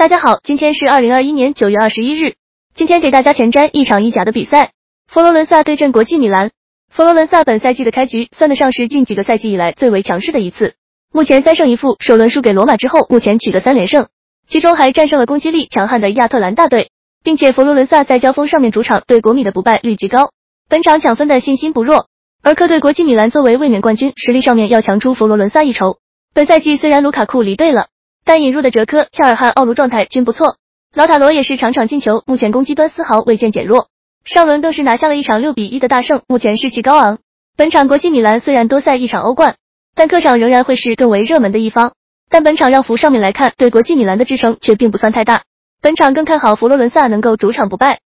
大家好，今天是二零二一年九月二十一日。今天给大家前瞻一场意甲的比赛，佛罗伦萨对阵国际米兰。佛罗伦萨本赛季的开局算得上是近几个赛季以来最为强势的一次，目前三胜一负，首轮输给罗马之后，目前取得三连胜，其中还战胜了攻击力强悍的亚特兰大队，并且佛罗伦萨在交锋上面主场对国米的不败率极高，本场抢分的信心不弱。而客队国际米兰作为卫冕冠军，实力上面要强出佛罗伦萨一筹。本赛季虽然卢卡库离队了。但引入的哲科、夏尔汉、奥卢状态均不错，老塔罗也是场场进球，目前攻击端丝毫未见减弱。上轮更是拿下了一场六比一的大胜，目前士气高昂。本场国际米兰虽然多赛一场欧冠，但客场仍然会是更为热门的一方。但本场让福上面来看，对国际米兰的支撑却并不算太大。本场更看好佛罗伦萨能够主场不败。